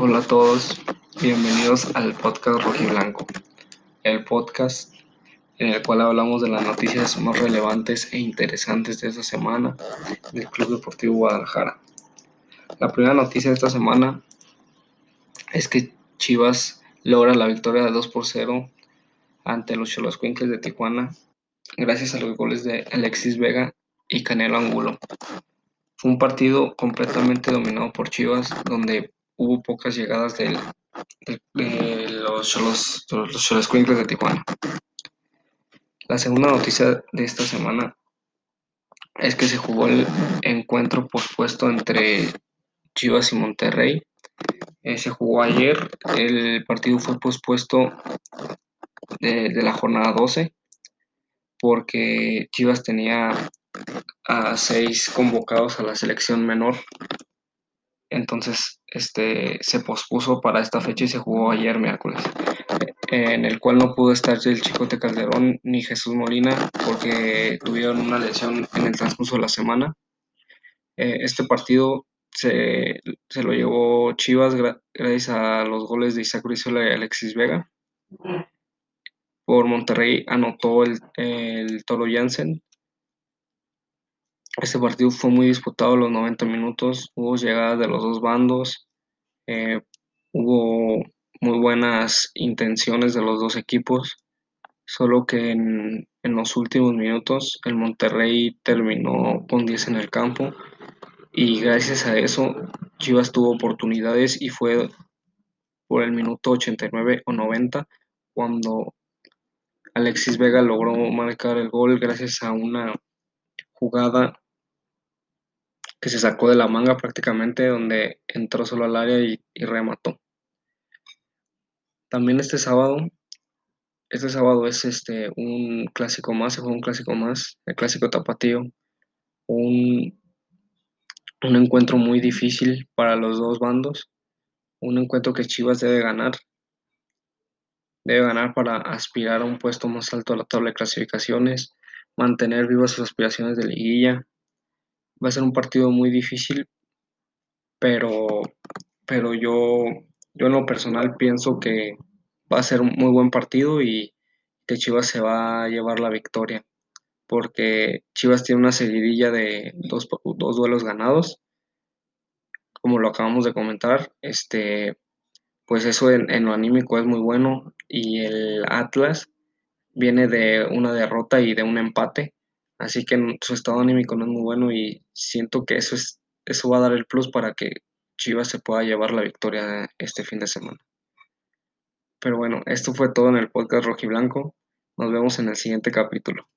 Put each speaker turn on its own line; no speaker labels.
Hola a todos, bienvenidos al podcast Rojiblanco, el podcast en el cual hablamos de las noticias más relevantes e interesantes de esta semana del Club Deportivo Guadalajara. La primera noticia de esta semana es que Chivas logra la victoria de 2 por 0 ante los Cholos de Tijuana gracias a los goles de Alexis Vega y Canelo Angulo. Fue un partido completamente dominado por Chivas, donde hubo pocas llegadas de los Cholos, los de Tijuana. La segunda noticia de esta semana es que se jugó el encuentro pospuesto entre Chivas y Monterrey. Eh, se jugó ayer, el partido fue pospuesto de, de la jornada 12 porque Chivas tenía a seis convocados a la selección menor entonces este, se pospuso para esta fecha y se jugó ayer miércoles, en el cual no pudo estar el Chicote Calderón ni Jesús Molina porque tuvieron una lesión en el transcurso de la semana. Eh, este partido se, lo llevó Chivas gracias a los goles de Isaac Brizuela y Alexis Vega. Por Monterrey anotó el, el Toro Jansen este partido fue muy disputado los 90 minutos, hubo llegadas de los dos bandos, eh, hubo muy buenas intenciones de los dos equipos, solo que en, los últimos minutos el Monterrey terminó con 10 en el campo y gracias a eso Chivas tuvo oportunidades y fue por el minuto 89 o 90 cuando Alexis Vega logró marcar el gol gracias a una jugada que se sacó de la manga prácticamente, donde entró solo al área y, remató. También este sábado, este sábado es este un clásico más, se un clásico más, el clásico tapatío, un, un encuentro muy difícil para los dos bandos, un encuentro que Chivas debe ganar, debe ganar para aspirar a un puesto más alto a la tabla de clasificaciones, mantener vivas sus aspiraciones de liguilla va a ser un partido muy difícil, pero, pero yo, yo en lo personal pienso que va a ser un muy buen partido y que Chivas se va a llevar la victoria, porque Chivas tiene una seguidilla de dos, duelos ganados, como lo acabamos de comentar, este, pues eso en, en lo anímico es muy bueno y el Atlas viene de una derrota y de un empate, Así que su estado anímico no es muy bueno y siento que eso, es, eso va a dar el plus para que Chivas se pueda llevar la victoria este fin de semana. Pero bueno, esto fue todo en el podcast Rojiblanco. Nos vemos en el siguiente capítulo.